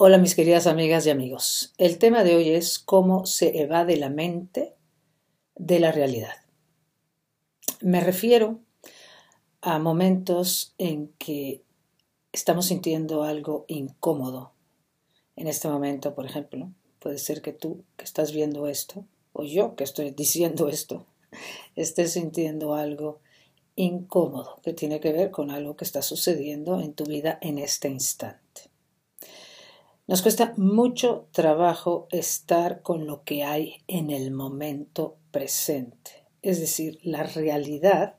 Hola mis queridas amigas y amigos. El tema de hoy es cómo se evade la mente de la realidad. Me refiero a momentos en que estamos sintiendo algo incómodo. En este momento, por ejemplo, puede ser que tú que estás viendo esto, o yo que estoy diciendo esto, estés sintiendo algo incómodo que tiene que ver con algo que está sucediendo en tu vida en este instante. Nos cuesta mucho trabajo estar con lo que hay en el momento presente. Es decir, la realidad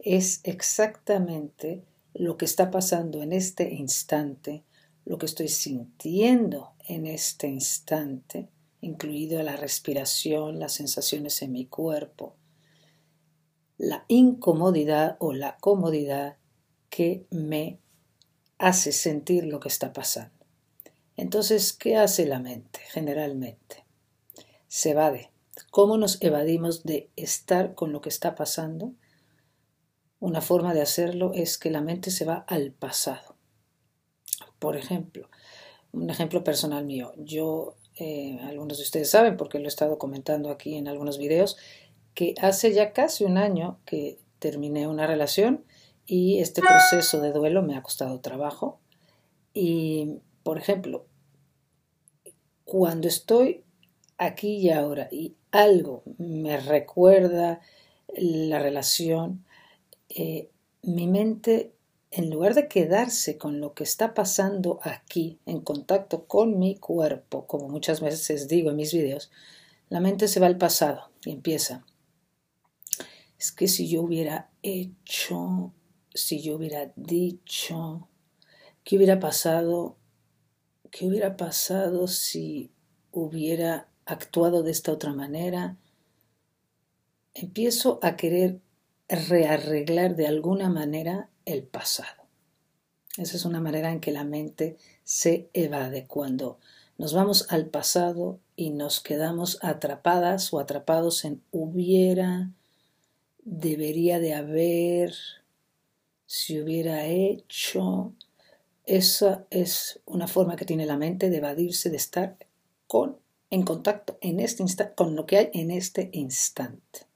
es exactamente lo que está pasando en este instante, lo que estoy sintiendo en este instante, incluido la respiración, las sensaciones en mi cuerpo, la incomodidad o la comodidad que me hace sentir lo que está pasando. Entonces, ¿qué hace la mente generalmente? Se evade. ¿Cómo nos evadimos de estar con lo que está pasando? Una forma de hacerlo es que la mente se va al pasado. Por ejemplo, un ejemplo personal mío. Yo, eh, algunos de ustedes saben, porque lo he estado comentando aquí en algunos videos, que hace ya casi un año que terminé una relación y este proceso de duelo me ha costado trabajo. Y por ejemplo, cuando estoy aquí y ahora y algo me recuerda la relación, eh, mi mente, en lugar de quedarse con lo que está pasando aquí, en contacto con mi cuerpo, como muchas veces digo en mis videos, la mente se va al pasado y empieza. Es que si yo hubiera hecho, si yo hubiera dicho, ¿qué hubiera pasado ¿qué hubiera pasado si hubiera actuado de esta otra manera? Empiezo a querer rearreglar de alguna manera el pasado. Esa es una manera en que la mente se evade cuando nos vamos al pasado y nos quedamos atrapadas o atrapados en hubiera, debería de haber, si hubiera hecho, esa es una forma que tiene la mente de evadirse, de estar con, en contacto en este con lo que hay en este instante.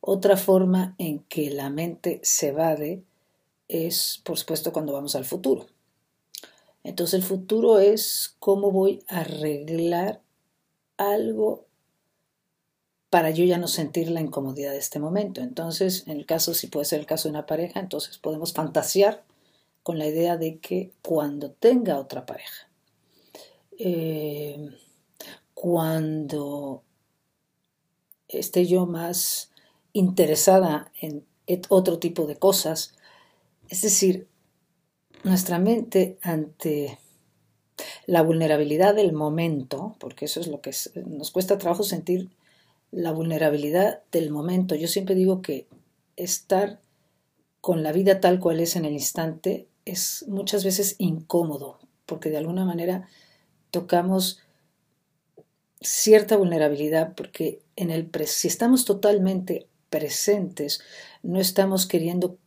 Otra forma en que la mente se evade es, por supuesto, cuando vamos al futuro. Entonces el futuro es cómo voy a arreglar algo para yo ya no sentir la incomodidad de este momento. Entonces, en el caso, si puede ser el caso de una pareja, entonces podemos fantasear con la idea de que cuando tenga otra pareja, eh, cuando esté yo más interesada en otro tipo de cosas, es decir, nuestra mente ante la vulnerabilidad del momento, porque eso es lo que nos cuesta trabajo sentir la vulnerabilidad del momento. Yo siempre digo que estar con la vida tal cual es en el instante es muchas veces incómodo, porque de alguna manera tocamos cierta vulnerabilidad, porque en el si estamos totalmente presentes, no estamos queriendo,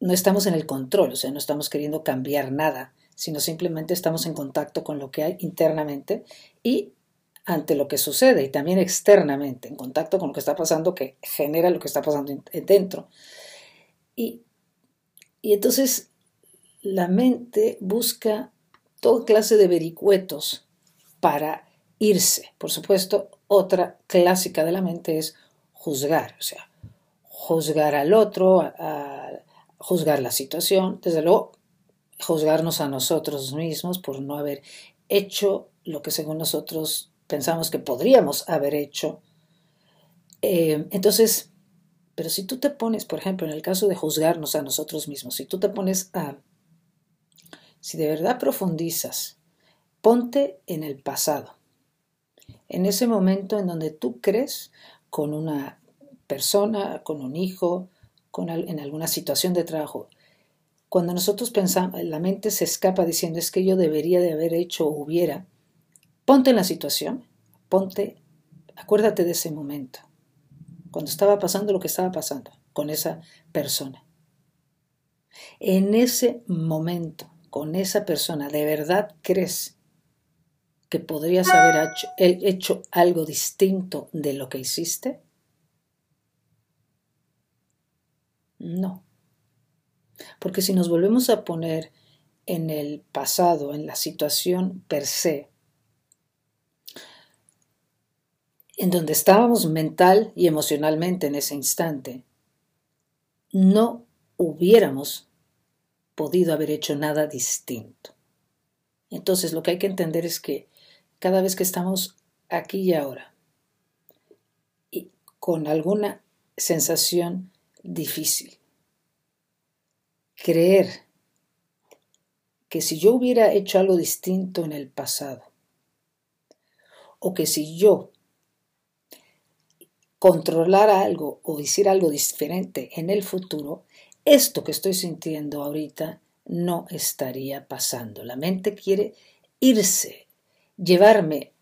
no estamos en el control, o sea, no estamos queriendo cambiar nada, sino simplemente estamos en contacto con lo que hay internamente y ante lo que sucede y también externamente, en contacto con lo que está pasando que genera lo que está pasando dentro. Y, y entonces la mente busca toda clase de vericuetos para irse. Por supuesto, otra clásica de la mente es juzgar, o sea, juzgar al otro, juzgar la situación, desde luego, juzgarnos a nosotros mismos por no haber hecho lo que según nosotros pensamos que podríamos haber hecho. Eh, entonces, pero si tú te pones, por ejemplo, en el caso de juzgarnos a nosotros mismos, si tú te pones a si de verdad profundizas Ponte en el pasado, en ese momento en donde tú crees con una persona, con un hijo, con, en alguna situación de trabajo. Cuando nosotros pensamos, la mente se escapa diciendo es que yo debería de haber hecho o hubiera, ponte en la situación, ponte, acuérdate de ese momento, cuando estaba pasando lo que estaba pasando con esa persona. En ese momento, con esa persona, ¿de verdad crees que podrías haber hecho, hecho algo distinto de lo que hiciste? No. Porque si nos volvemos a poner en el pasado, en la situación per se, en donde estábamos mental y emocionalmente en ese instante, no hubiéramos podido haber hecho nada distinto. Entonces lo que hay que entender es que cada vez que estamos aquí y ahora, y con alguna sensación difícil, creer que si yo hubiera hecho algo distinto en el pasado, o que si yo controlara algo o hiciera algo diferente en el futuro, esto que estoy sintiendo ahorita no estaría pasando. La mente quiere irse, llevarme,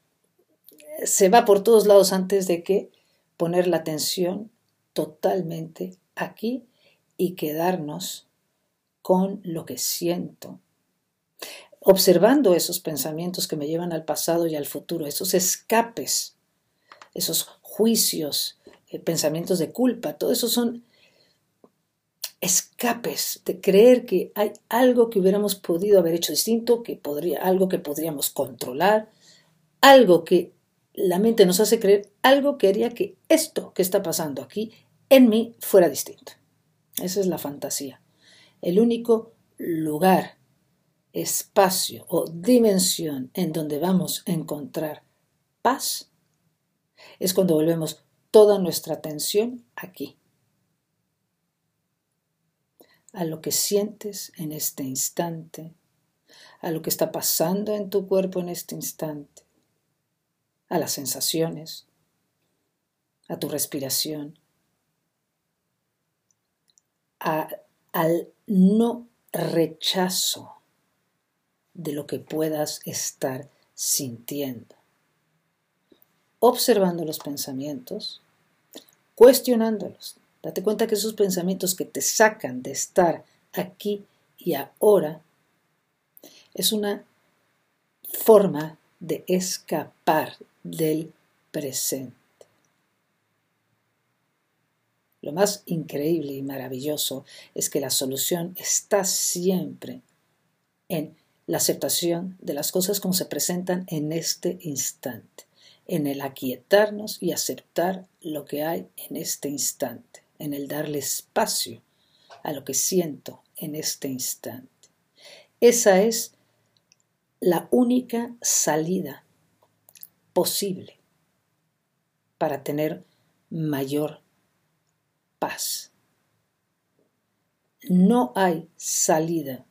se va por todos lados antes de que poner la atención totalmente aquí y quedarnos con lo que siento, observando esos pensamientos que me llevan al pasado y al futuro, esos escapes, esos juicios, eh, pensamientos de culpa, todo eso son escapes de creer que hay algo que hubiéramos podido haber hecho distinto, que podría, algo que podríamos controlar, algo que la mente nos hace creer, algo que haría que esto que está pasando aquí en mí fuera distinto. Esa es la fantasía. El único lugar, espacio o dimensión en donde vamos a encontrar paz es cuando volvemos toda nuestra atención aquí, a lo que sientes en este instante, a lo que está pasando en tu cuerpo en este instante, a las sensaciones, a tu respiración, al no rechazo de lo que puedas estar sintiendo observando los pensamientos, cuestionándolos. Date cuenta que esos pensamientos que te sacan de estar aquí y ahora es una forma de escapar del presente. Lo más increíble y maravilloso es que la solución está siempre en la aceptación de las cosas como se presentan en este instante en el aquietarnos y aceptar lo que hay en este instante, en el darle espacio a lo que siento en este instante. Esa es la única salida posible para tener mayor paz. No hay salida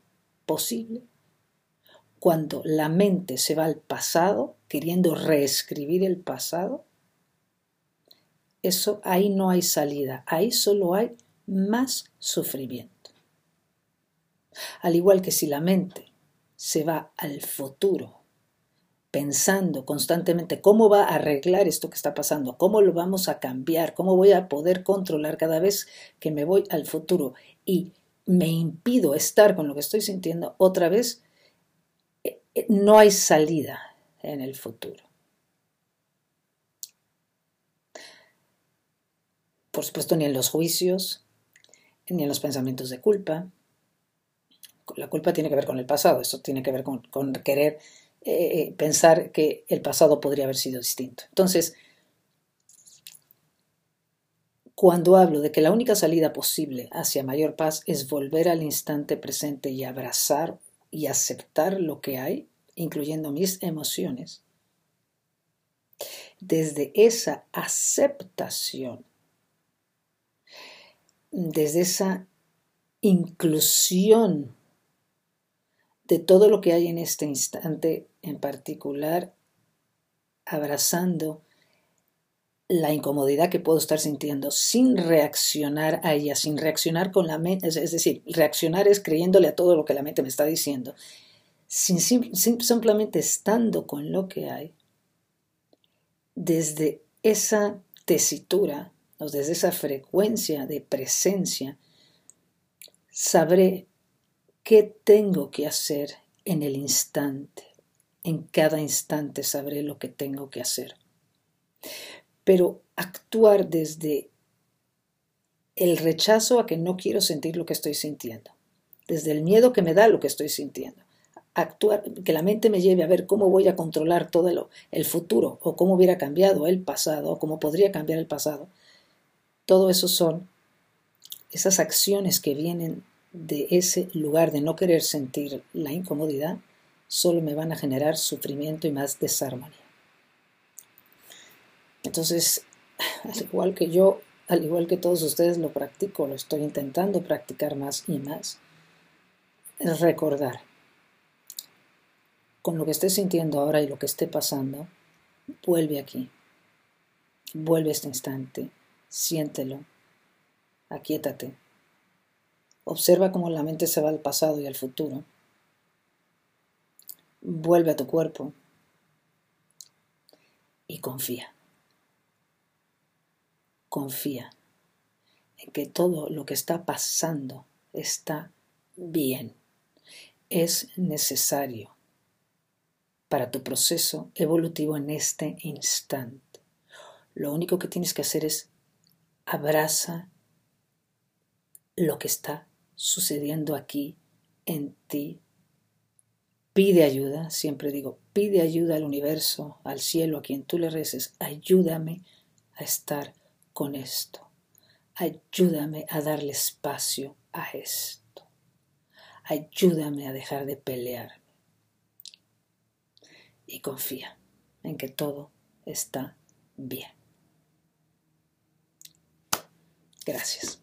posible cuando la mente se va al pasado, queriendo reescribir el pasado, eso ahí no hay salida, ahí solo hay más sufrimiento. Al igual que si la mente se va al futuro, pensando constantemente cómo va a arreglar esto que está pasando, cómo lo vamos a cambiar, cómo voy a poder controlar cada vez que me voy al futuro y me impido estar con lo que estoy sintiendo, otra vez no hay salida en el futuro. Por supuesto, ni en los juicios, ni en los pensamientos de culpa. La culpa tiene que ver con el pasado, esto tiene que ver con, querer eh, eh, pensar que el pasado podría haber sido distinto. Entonces, cuando hablo de que la única salida posible hacia mayor paz es volver al instante presente y abrazar y aceptar lo que hay, incluyendo mis emociones, desde esa aceptación, desde esa inclusión de todo lo que hay en este instante en particular, abrazando la incomodidad que puedo estar sintiendo sin reaccionar a ella, sin reaccionar con la mente, es decir, reaccionar es creyéndole a todo lo que la mente me está diciendo, sin, simplemente estando con lo que hay, desde esa tesitura, o desde esa frecuencia de presencia, sabré qué tengo que hacer en el instante. En cada instante sabré lo que tengo que hacer pero actuar desde el rechazo a que no quiero sentir lo que estoy sintiendo, desde el miedo que me da lo que estoy sintiendo. Actuar, que la mente me lleve a ver cómo voy a controlar todo el futuro, o cómo hubiera cambiado el pasado, o cómo podría cambiar el pasado. Todo eso son esas acciones que vienen de ese lugar de no querer sentir la incomodidad, solo me van a generar sufrimiento y más desarmonía. Entonces, al igual que yo, al igual que todos ustedes lo practico, lo estoy intentando practicar más y más, recordar. Con lo que esté sintiendo ahora y lo que esté pasando, vuelve aquí, vuelve a este instante, siéntelo, aquíétate, observa cómo la mente se va al pasado y al futuro, vuelve a tu cuerpo. Y confía. Confía en que todo lo que está pasando está bien, es necesario para tu proceso evolutivo en este instante. Lo único que tienes que hacer es abraza lo que está sucediendo aquí en ti. Pide ayuda, siempre digo, pide ayuda al universo, al cielo, a quien tú le reces, ayúdame a estar con esto. Ayúdame a darle espacio a esto. Ayúdame a dejar de pelearme. Y confía en que todo está bien. Gracias.